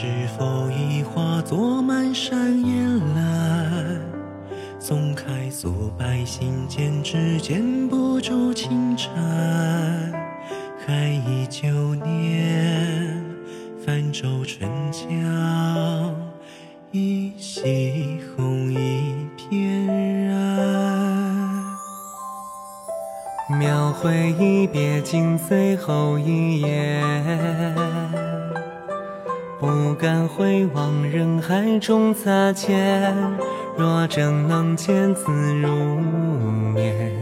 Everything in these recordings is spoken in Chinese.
是否已化作满山烟岚？松开素白心间，指尖不住青苔。还忆旧年，泛舟春江，一夕红衣翩然。描绘一别经最后一眼，不敢回望人海中擦肩。若真能见字如面，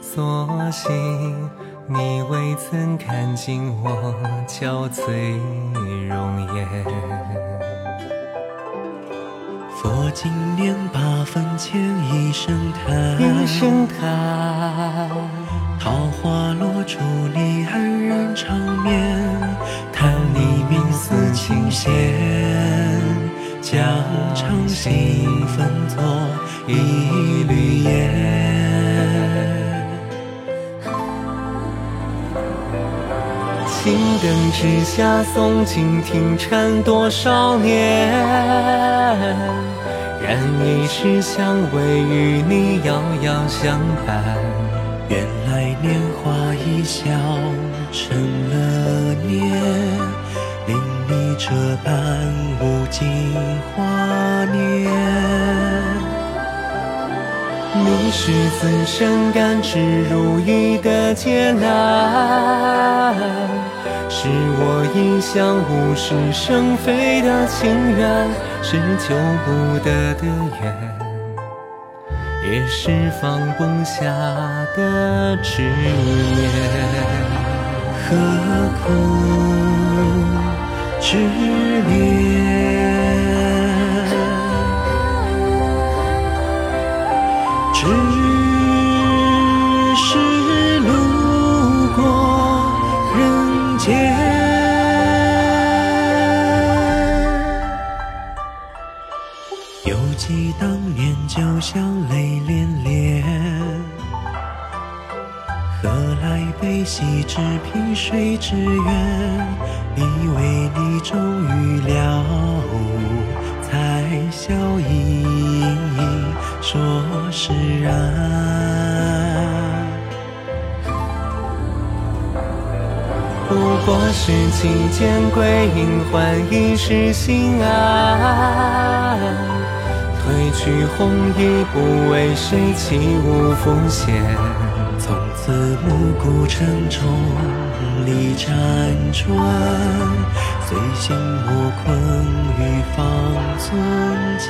所幸你未曾看尽我憔悴容颜。佛经念八分前一声叹，一声叹，桃花落竹里安然长心分作一缕烟。青灯之下诵经听禅多少年，燃一世相偎与你遥遥相伴。原来年华一笑成了念，令你这般无尽华年。你是自身甘之如饴的劫难，是我一向无事生非的情缘，是求不得的缘，也是放不下的执念。何苦执念？只是路过人间。犹记当年酒香泪涟涟。悲喜只凭谁之愿？以为你终于了悟，才笑盈盈说释然。不过是几间归隐换一世心安，褪去红衣不为谁起舞奉献。从此暮鼓晨钟里辗转，随心莫困于方寸间。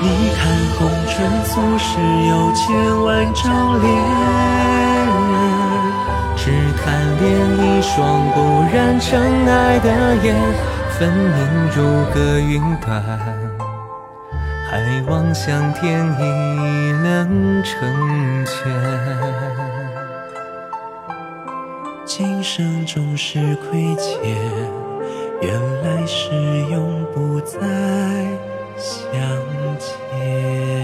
你看红尘俗世有千万张脸，只贪恋一双不染尘埃的眼，分明如隔云端，还望向天意能成全。今生终是亏欠，原来是永不再相见。